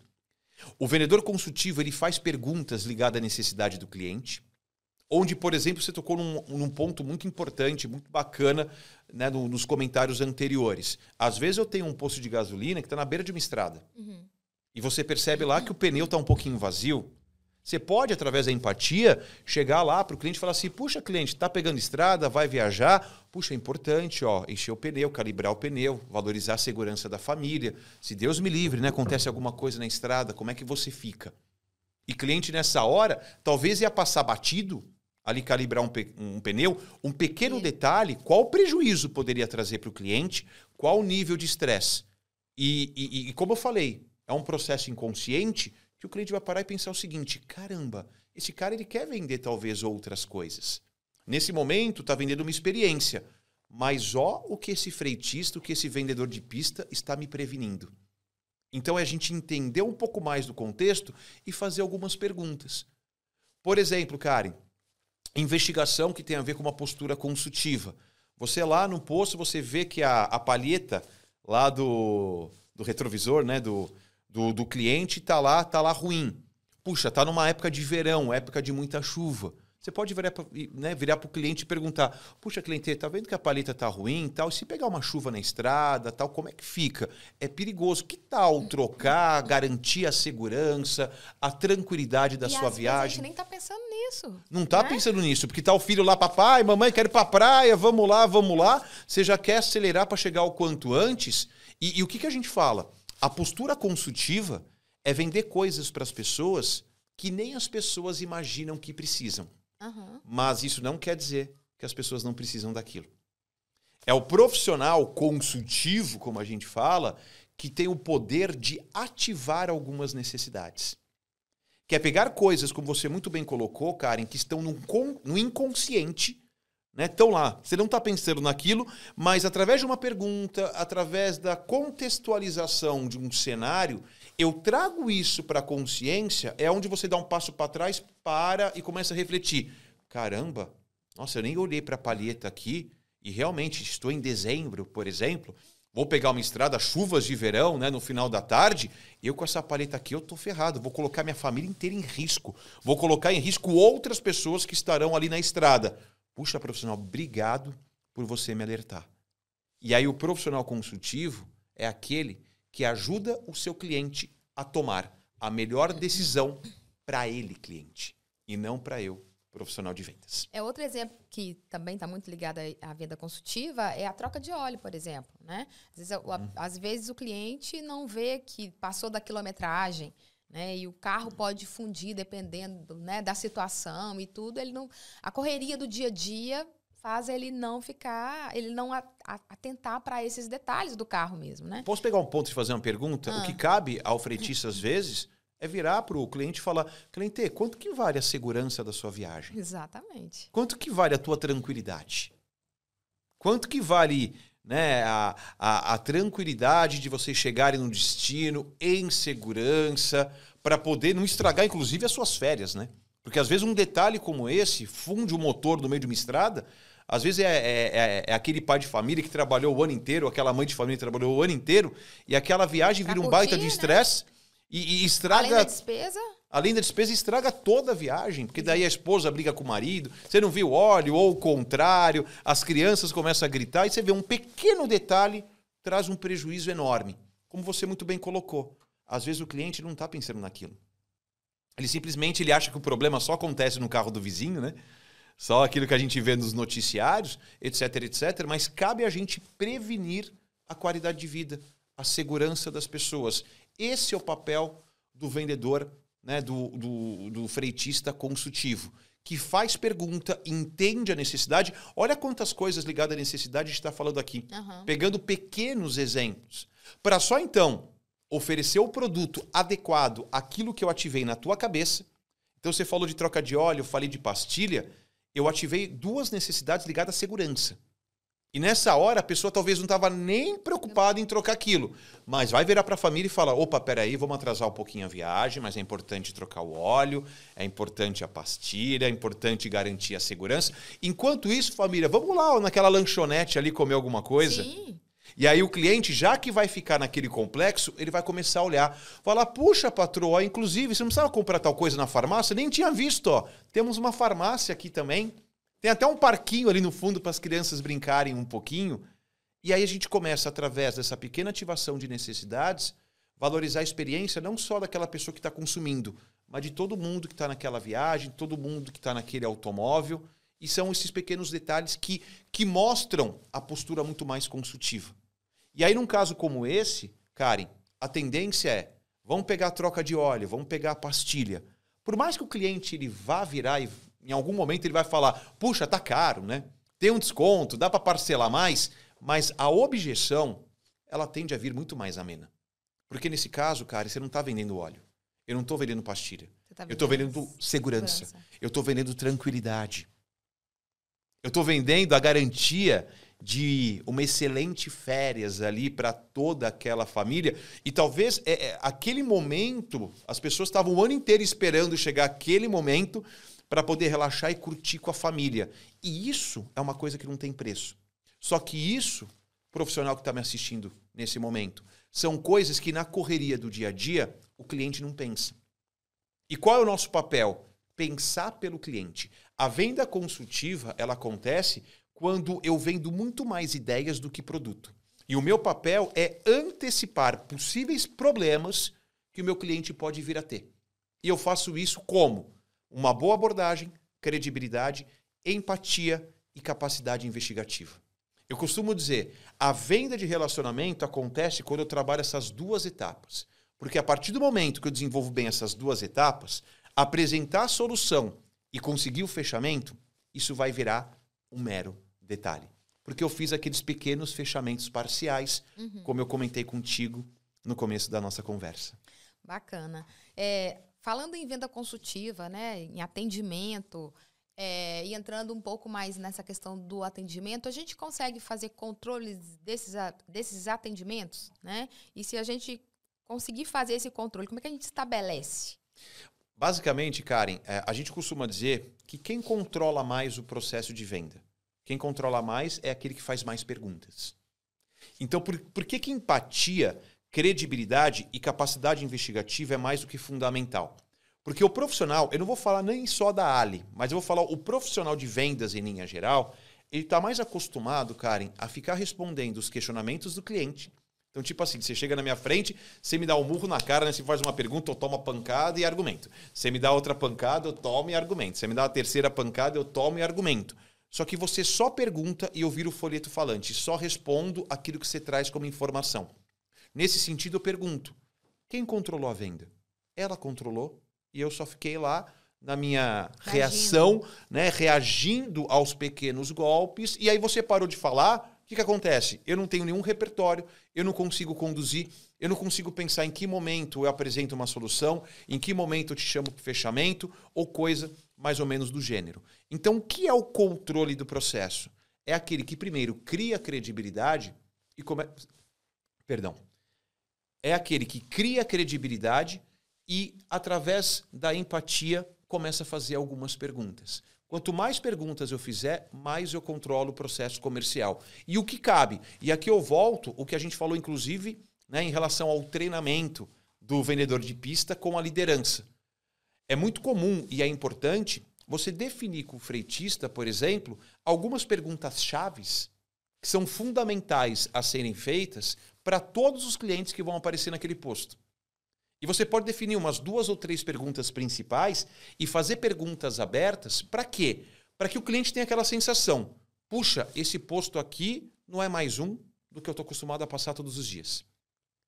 O vendedor consultivo ele faz perguntas ligadas à necessidade do cliente onde, por exemplo, você tocou num, num ponto muito importante, muito bacana, né, no, nos comentários anteriores. Às vezes eu tenho um posto de gasolina que está na beira de uma estrada. Uhum. e você percebe lá que o pneu está um pouquinho vazio, você pode, através da empatia, chegar lá para o cliente e falar assim: puxa, cliente, está pegando estrada, vai viajar. Puxa, é importante ó, encher o pneu, calibrar o pneu, valorizar a segurança da família. Se Deus me livre, né, acontece alguma coisa na estrada, como é que você fica? E cliente, nessa hora, talvez ia passar batido ali calibrar um, pe um pneu. Um pequeno Sim. detalhe: qual prejuízo poderia trazer para o cliente? Qual o nível de estresse? E, e, e, como eu falei, é um processo inconsciente que o cliente vai parar e pensar o seguinte: caramba, esse cara ele quer vender talvez outras coisas. Nesse momento, está vendendo uma experiência. Mas ó o que esse freitista, o que esse vendedor de pista está me prevenindo. Então é a gente entender um pouco mais do contexto e fazer algumas perguntas. Por exemplo, Karen, investigação que tem a ver com uma postura consultiva. Você lá no posto, você vê que a, a palheta lá do, do retrovisor, né, do, do, do cliente está lá, tá lá ruim. Puxa, está numa época de verão, época de muita chuva. Você pode virar para né, virar o cliente e perguntar: Puxa, cliente, tá vendo que a paleta tá ruim tal? E se pegar uma chuva na estrada, tal, como é que fica? É perigoso. Que tal trocar, garantir a segurança, a tranquilidade da e sua viagem? A gente nem tá pensando nisso. Não tá né? pensando nisso, porque tá o filho lá, papai, mamãe, quero ir pra praia, vamos lá, vamos lá. Você já quer acelerar para chegar o quanto antes. E, e o que, que a gente fala? A postura consultiva é vender coisas para as pessoas que nem as pessoas imaginam que precisam. Mas isso não quer dizer que as pessoas não precisam daquilo. É o profissional consultivo, como a gente fala, que tem o poder de ativar algumas necessidades. Quer pegar coisas, como você muito bem colocou, Karen, que estão no, no inconsciente né? Estão lá. Você não está pensando naquilo, mas através de uma pergunta, através da contextualização de um cenário, eu trago isso para a consciência, é onde você dá um passo para trás, para e começa a refletir. Caramba, nossa, eu nem olhei para a palheta aqui e realmente estou em dezembro, por exemplo. Vou pegar uma estrada, chuvas de verão, né, no final da tarde, eu com essa paleta aqui eu tô ferrado, vou colocar minha família inteira em risco. Vou colocar em risco outras pessoas que estarão ali na estrada. Puxa, profissional, obrigado por você me alertar. E aí o profissional consultivo é aquele que ajuda o seu cliente a tomar a melhor decisão para ele, cliente, e não para eu, profissional de vendas. É outro exemplo que também está muito ligado à venda consultiva é a troca de óleo, por exemplo, né? Às vezes, o, uhum. às vezes o cliente não vê que passou da quilometragem, né? E o carro pode fundir dependendo né, da situação e tudo. Ele não, a correria do dia a dia faz ele não ficar, ele não atentar para esses detalhes do carro mesmo, né? Posso pegar um ponto e fazer uma pergunta? Ah. O que cabe ao freitista às vezes é virar para o cliente e falar: cliente, quanto que vale a segurança da sua viagem? Exatamente. Quanto que vale a tua tranquilidade? Quanto que vale né, a, a, a tranquilidade de vocês chegarem no destino em segurança, para poder não estragar, inclusive, as suas férias, né? Porque às vezes um detalhe como esse funde o motor no meio de uma estrada. Às vezes é, é, é, é aquele pai de família que trabalhou o ano inteiro, aquela mãe de família que trabalhou o ano inteiro, e aquela viagem vira um baita de né? estresse né? e, e, estraga. Além da despesa? além da despesa, estraga toda a viagem, porque daí a esposa briga com o marido, você não viu óleo, ou o contrário, as crianças começam a gritar, e você vê um pequeno detalhe traz um prejuízo enorme. Como você muito bem colocou. Às vezes o cliente não está pensando naquilo. Ele simplesmente ele acha que o problema só acontece no carro do vizinho, né? Só aquilo que a gente vê nos noticiários, etc, etc. Mas cabe a gente prevenir a qualidade de vida, a segurança das pessoas. Esse é o papel do vendedor né, do, do, do freitista consultivo, que faz pergunta, entende a necessidade. Olha quantas coisas ligadas à necessidade a gente está falando aqui. Uhum. Pegando pequenos exemplos. Para só então oferecer o produto adequado àquilo que eu ativei na tua cabeça. Então você falou de troca de óleo, eu falei de pastilha. Eu ativei duas necessidades ligadas à segurança. E nessa hora a pessoa talvez não estava nem preocupada em trocar aquilo, mas vai virar para a família e falar: opa, peraí, vamos atrasar um pouquinho a viagem, mas é importante trocar o óleo, é importante a pastilha, é importante garantir a segurança. Enquanto isso, família, vamos lá naquela lanchonete ali comer alguma coisa. Sim. E aí o cliente, já que vai ficar naquele complexo, ele vai começar a olhar, falar: puxa, patroa, inclusive, você não precisava comprar tal coisa na farmácia? Nem tinha visto, ó. Temos uma farmácia aqui também. Tem até um parquinho ali no fundo para as crianças brincarem um pouquinho. E aí a gente começa, através dessa pequena ativação de necessidades, valorizar a experiência não só daquela pessoa que está consumindo, mas de todo mundo que está naquela viagem, todo mundo que está naquele automóvel. E são esses pequenos detalhes que, que mostram a postura muito mais consultiva. E aí, num caso como esse, Karen, a tendência é: vamos pegar a troca de óleo, vamos pegar a pastilha. Por mais que o cliente ele vá virar e em algum momento ele vai falar: puxa, tá caro, né? Tem um desconto, dá para parcelar mais, mas a objeção ela tende a vir muito mais amena. Porque nesse caso, cara, você não está vendendo óleo. Eu não estou vendendo pastilha. Tá eu estou vendendo segurança. segurança. Eu estou vendendo tranquilidade. Eu estou vendendo a garantia de uma excelente férias ali para toda aquela família. E talvez é, é, aquele momento, as pessoas estavam o ano inteiro esperando chegar aquele momento para poder relaxar e curtir com a família. E isso é uma coisa que não tem preço. Só que isso, profissional que está me assistindo nesse momento, são coisas que na correria do dia a dia o cliente não pensa. E qual é o nosso papel? Pensar pelo cliente. A venda consultiva, ela acontece quando eu vendo muito mais ideias do que produto. E o meu papel é antecipar possíveis problemas que o meu cliente pode vir a ter. E eu faço isso como uma boa abordagem, credibilidade, empatia e capacidade investigativa. Eu costumo dizer, a venda de relacionamento acontece quando eu trabalho essas duas etapas. Porque a partir do momento que eu desenvolvo bem essas duas etapas, apresentar a solução e conseguir o fechamento, isso vai virar um mero detalhe. Porque eu fiz aqueles pequenos fechamentos parciais, uhum. como eu comentei contigo no começo da nossa conversa. Bacana. É, falando em venda consultiva, né, em atendimento, é, e entrando um pouco mais nessa questão do atendimento, a gente consegue fazer controles desses, desses atendimentos, né? E se a gente conseguir fazer esse controle, como é que a gente estabelece? Basicamente, Karen, é, a gente costuma dizer que quem controla mais o processo de venda, quem controla mais é aquele que faz mais perguntas. Então, por, por que, que empatia, credibilidade e capacidade investigativa é mais do que fundamental? Porque o profissional, eu não vou falar nem só da Ali, mas eu vou falar o profissional de vendas em linha geral, ele está mais acostumado, Karen, a ficar respondendo os questionamentos do cliente. Então, tipo assim, você chega na minha frente, você me dá um murro na cara, né? Você faz uma pergunta, eu tomo uma pancada e argumento. Você me dá outra pancada, eu tomo e argumento. Você me dá a terceira pancada, eu tomo e argumento. Só que você só pergunta e eu viro o folheto falante. Só respondo aquilo que você traz como informação. Nesse sentido, eu pergunto: quem controlou a venda? Ela controlou? e eu só fiquei lá na minha reação, né, reagindo aos pequenos golpes. E aí você parou de falar, o que, que acontece? Eu não tenho nenhum repertório, eu não consigo conduzir, eu não consigo pensar em que momento eu apresento uma solução, em que momento eu te chamo para fechamento, ou coisa mais ou menos do gênero. Então, o que é o controle do processo? É aquele que primeiro cria credibilidade e. Perdão. É aquele que cria credibilidade e, através da empatia, começa a fazer algumas perguntas. Quanto mais perguntas eu fizer, mais eu controlo o processo comercial. E o que cabe? E aqui eu volto o que a gente falou, inclusive, né, em relação ao treinamento do vendedor de pista com a liderança. É muito comum e é importante você definir com o freitista, por exemplo, algumas perguntas chaves que são fundamentais a serem feitas para todos os clientes que vão aparecer naquele posto. E você pode definir umas duas ou três perguntas principais e fazer perguntas abertas para quê? Para que o cliente tenha aquela sensação: puxa, esse posto aqui não é mais um do que eu estou acostumado a passar todos os dias.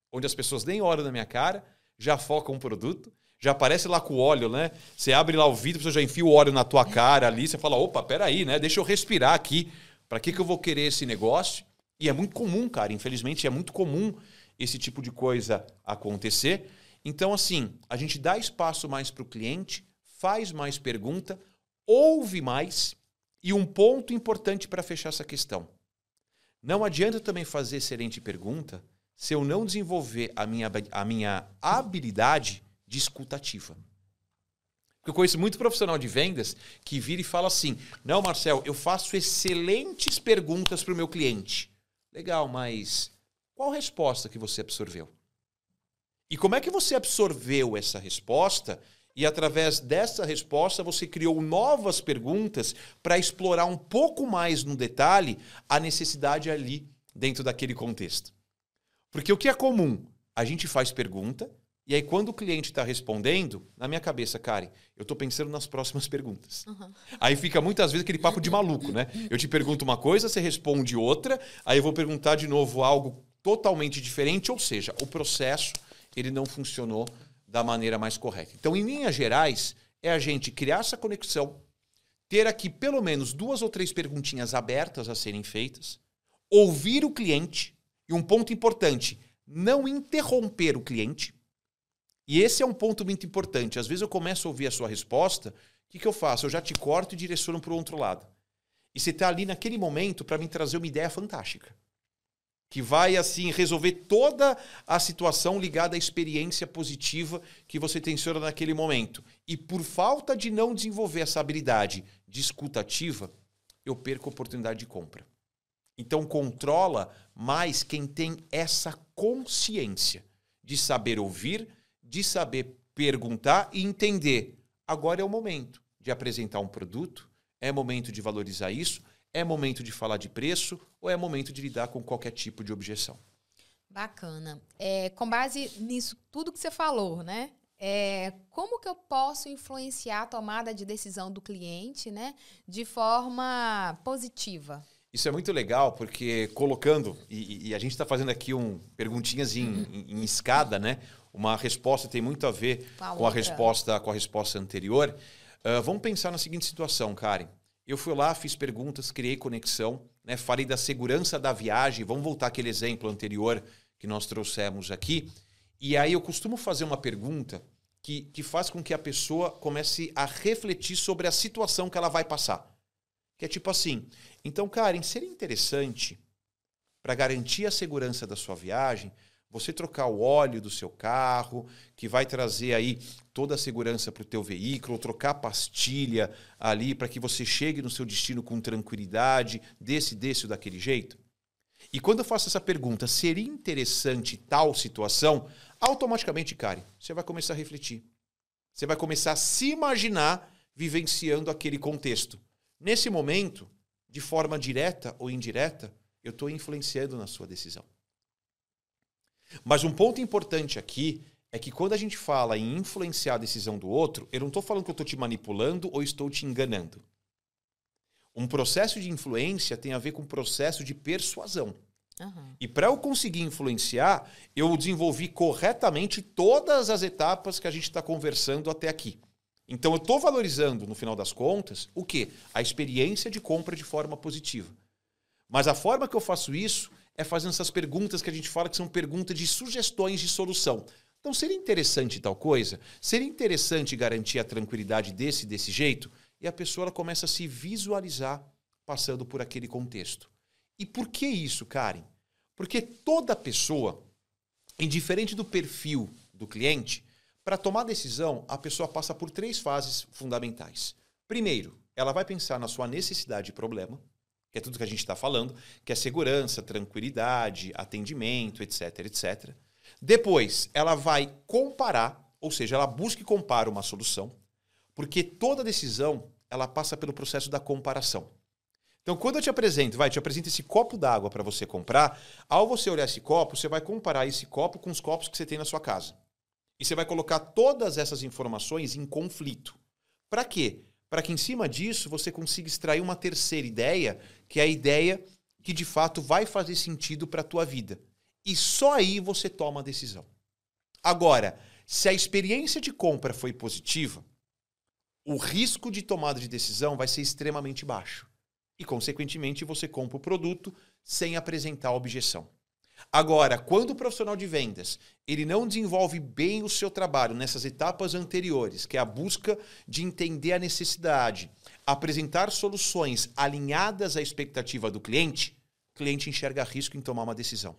Onde as pessoas nem olham na minha cara, já focam um produto, já aparece lá com o óleo, né? Você abre lá o vidro, você já enfia o óleo na tua cara ali, você fala: opa, peraí, né? Deixa eu respirar aqui. Para que, que eu vou querer esse negócio? E é muito comum, cara. Infelizmente, é muito comum esse tipo de coisa acontecer. Então, assim, a gente dá espaço mais para o cliente, faz mais pergunta, ouve mais. E um ponto importante para fechar essa questão. Não adianta também fazer excelente pergunta se eu não desenvolver a minha, a minha habilidade de escutativa. Porque eu conheço muito profissional de vendas que vira e fala assim: Não, Marcel, eu faço excelentes perguntas para o meu cliente. Legal, mas qual resposta que você absorveu? E como é que você absorveu essa resposta e através dessa resposta você criou novas perguntas para explorar um pouco mais no detalhe a necessidade ali dentro daquele contexto? Porque o que é comum? a gente faz pergunta, e aí quando o cliente está respondendo, na minha cabeça, Karen, eu estou pensando nas próximas perguntas. Uhum. Aí fica muitas vezes aquele papo de maluco, né? Eu te pergunto uma coisa, você responde outra, aí eu vou perguntar de novo algo totalmente diferente, ou seja, o processo ele não funcionou da maneira mais correta. Então, em linhas gerais, é a gente criar essa conexão, ter aqui pelo menos duas ou três perguntinhas abertas a serem feitas, ouvir o cliente e um ponto importante, não interromper o cliente. E esse é um ponto muito importante. Às vezes eu começo a ouvir a sua resposta, o que, que eu faço? Eu já te corto e direciono para o outro lado. E você está ali naquele momento para me trazer uma ideia fantástica que vai assim resolver toda a situação ligada à experiência positiva que você tenciona naquele momento. E por falta de não desenvolver essa habilidade de escuta ativa, eu perco a oportunidade de compra. Então controla mais quem tem essa consciência de saber ouvir, de saber perguntar e entender. Agora é o momento de apresentar um produto, é momento de valorizar isso, é momento de falar de preço ou é momento de lidar com qualquer tipo de objeção? Bacana. É, com base nisso tudo que você falou, né? É, como que eu posso influenciar a tomada de decisão do cliente, né, de forma positiva? Isso é muito legal porque colocando e, e a gente está fazendo aqui um perguntinhas em, uhum. em, em, escada, né? Uma resposta tem muito a ver com a, com a resposta com a resposta anterior. Uh, vamos pensar na seguinte situação, Karen. Eu fui lá, fiz perguntas, criei conexão, né? falei da segurança da viagem. Vamos voltar aquele exemplo anterior que nós trouxemos aqui. E aí eu costumo fazer uma pergunta que, que faz com que a pessoa comece a refletir sobre a situação que ela vai passar. Que é tipo assim: então, Karen, seria interessante, para garantir a segurança da sua viagem, você trocar o óleo do seu carro, que vai trazer aí toda a segurança para o teu veículo, trocar pastilha ali para que você chegue no seu destino com tranquilidade, desse, desse ou daquele jeito? E quando eu faço essa pergunta, seria interessante tal situação? Automaticamente, Karen, você vai começar a refletir. Você vai começar a se imaginar vivenciando aquele contexto. Nesse momento, de forma direta ou indireta, eu estou influenciando na sua decisão. Mas um ponto importante aqui é que quando a gente fala em influenciar a decisão do outro, eu não estou falando que eu estou te manipulando ou estou te enganando. Um processo de influência tem a ver com um processo de persuasão. Uhum. E para eu conseguir influenciar, eu desenvolvi corretamente todas as etapas que a gente está conversando até aqui. Então eu estou valorizando, no final das contas, o quê? A experiência de compra de forma positiva. Mas a forma que eu faço isso é fazendo essas perguntas que a gente fala que são perguntas de sugestões de solução. Então, seria interessante tal coisa? Seria interessante garantir a tranquilidade desse desse jeito? E a pessoa ela começa a se visualizar passando por aquele contexto. E por que isso, Karen? Porque toda pessoa, indiferente do perfil do cliente, para tomar decisão, a pessoa passa por três fases fundamentais. Primeiro, ela vai pensar na sua necessidade e problema que é tudo que a gente está falando, que é segurança, tranquilidade, atendimento, etc, etc. Depois, ela vai comparar, ou seja, ela busca e compara uma solução, porque toda decisão ela passa pelo processo da comparação. Então, quando eu te apresento, vai, te apresento esse copo d'água para você comprar, ao você olhar esse copo, você vai comparar esse copo com os copos que você tem na sua casa. E você vai colocar todas essas informações em conflito. Para quê? para que em cima disso você consiga extrair uma terceira ideia, que é a ideia que de fato vai fazer sentido para a tua vida. E só aí você toma a decisão. Agora, se a experiência de compra foi positiva, o risco de tomada de decisão vai ser extremamente baixo. E, consequentemente, você compra o produto sem apresentar objeção. Agora, quando o profissional de vendas ele não desenvolve bem o seu trabalho nessas etapas anteriores, que é a busca de entender a necessidade, apresentar soluções alinhadas à expectativa do cliente, o cliente enxerga risco em tomar uma decisão.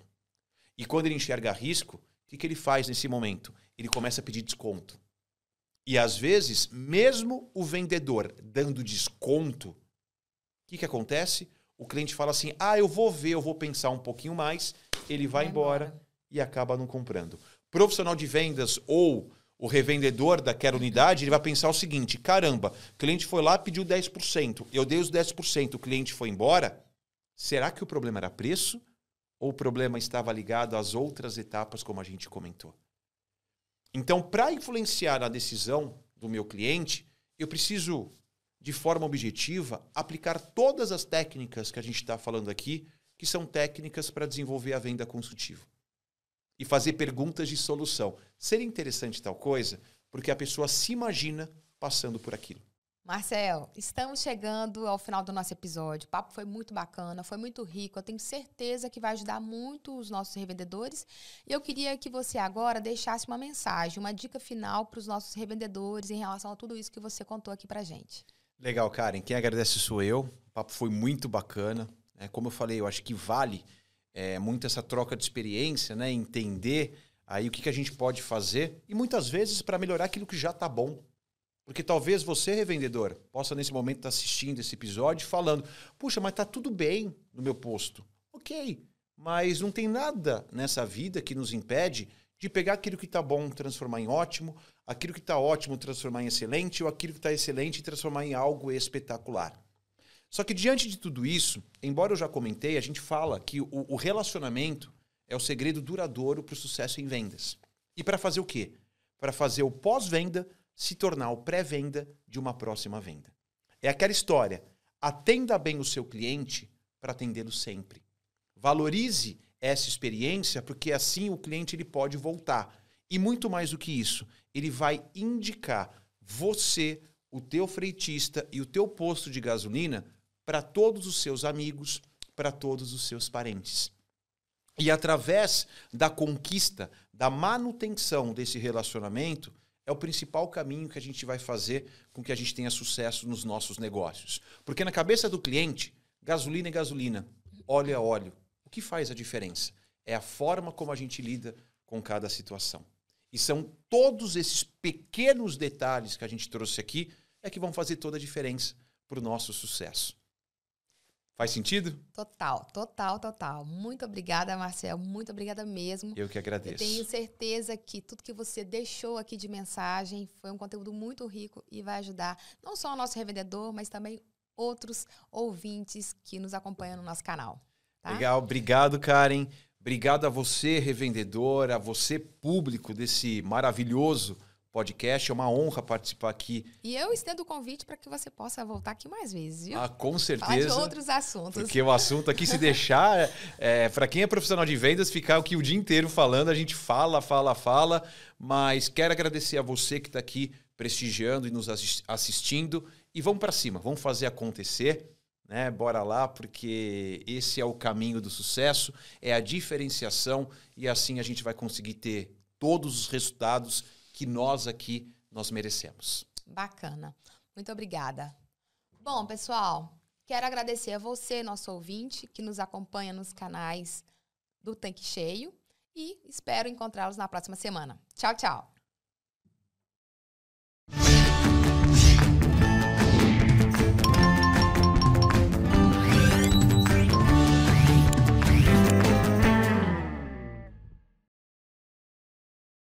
E quando ele enxerga risco, o que, que ele faz nesse momento? Ele começa a pedir desconto. E às vezes, mesmo o vendedor dando desconto, o que, que acontece? O cliente fala assim: ah, eu vou ver, eu vou pensar um pouquinho mais ele vai, embora, e acaba não comprando. Profissional de vendas ou o revendedor daquela unidade, ele vai pensar o seguinte: caramba, o cliente foi lá pediu 10%, eu dei os 10%, o cliente foi embora. Será que o problema era preço ou o problema estava ligado às outras etapas, como a gente comentou? Então, para influenciar a decisão do meu cliente, eu preciso, de forma objetiva, aplicar todas as técnicas que a gente está falando aqui, que são técnicas para desenvolver a venda consultiva. E fazer perguntas de solução. Seria interessante tal coisa, porque a pessoa se imagina passando por aquilo. Marcel, estamos chegando ao final do nosso episódio. O papo foi muito bacana, foi muito rico. Eu tenho certeza que vai ajudar muito os nossos revendedores. E eu queria que você agora deixasse uma mensagem, uma dica final para os nossos revendedores em relação a tudo isso que você contou aqui para gente. Legal, Karen. Quem agradece sou eu. O papo foi muito bacana. É, como eu falei, eu acho que vale é, muito essa troca de experiência, né? Entender aí o que, que a gente pode fazer e muitas vezes para melhorar aquilo que já está bom. Porque talvez você, revendedor, possa nesse momento estar assistindo esse episódio falando: puxa, mas está tudo bem no meu posto. Ok, mas não tem nada nessa vida que nos impede de pegar aquilo que está bom transformar em ótimo, aquilo que está ótimo transformar em excelente, ou aquilo que está excelente transformar em algo espetacular. Só que diante de tudo isso, embora eu já comentei, a gente fala que o, o relacionamento é o segredo duradouro para o sucesso em vendas. E para fazer o quê? Para fazer o pós-venda se tornar o pré-venda de uma próxima venda. É aquela história. Atenda bem o seu cliente para atendê-lo sempre. Valorize essa experiência, porque assim o cliente ele pode voltar. E muito mais do que isso, ele vai indicar você, o teu freitista e o teu posto de gasolina para todos os seus amigos, para todos os seus parentes. E através da conquista, da manutenção desse relacionamento, é o principal caminho que a gente vai fazer com que a gente tenha sucesso nos nossos negócios. Porque na cabeça do cliente, gasolina é gasolina, óleo é óleo. O que faz a diferença? É a forma como a gente lida com cada situação. E são todos esses pequenos detalhes que a gente trouxe aqui é que vão fazer toda a diferença para o nosso sucesso. Faz sentido? Total, total, total. Muito obrigada, Marcel. Muito obrigada mesmo. Eu que agradeço. Eu tenho certeza que tudo que você deixou aqui de mensagem foi um conteúdo muito rico e vai ajudar não só o nosso revendedor, mas também outros ouvintes que nos acompanham no nosso canal. Tá? Legal, obrigado, Karen. Obrigado a você, revendedor, a você, público desse maravilhoso podcast. É uma honra participar aqui. E eu estendo o convite para que você possa voltar aqui mais vezes, viu? Ah, com certeza. Falar de outros assuntos. Porque o assunto aqui, se deixar, é, é para quem é profissional de vendas, ficar aqui o dia inteiro falando, a gente fala, fala, fala. Mas quero agradecer a você que está aqui prestigiando e nos assistindo. E vamos para cima, vamos fazer acontecer. Né? Bora lá, porque esse é o caminho do sucesso, é a diferenciação e assim a gente vai conseguir ter todos os resultados que nós aqui nós merecemos. Bacana. Muito obrigada. Bom, pessoal, quero agradecer a você, nosso ouvinte, que nos acompanha nos canais do Tanque Cheio e espero encontrá-los na próxima semana. Tchau, tchau.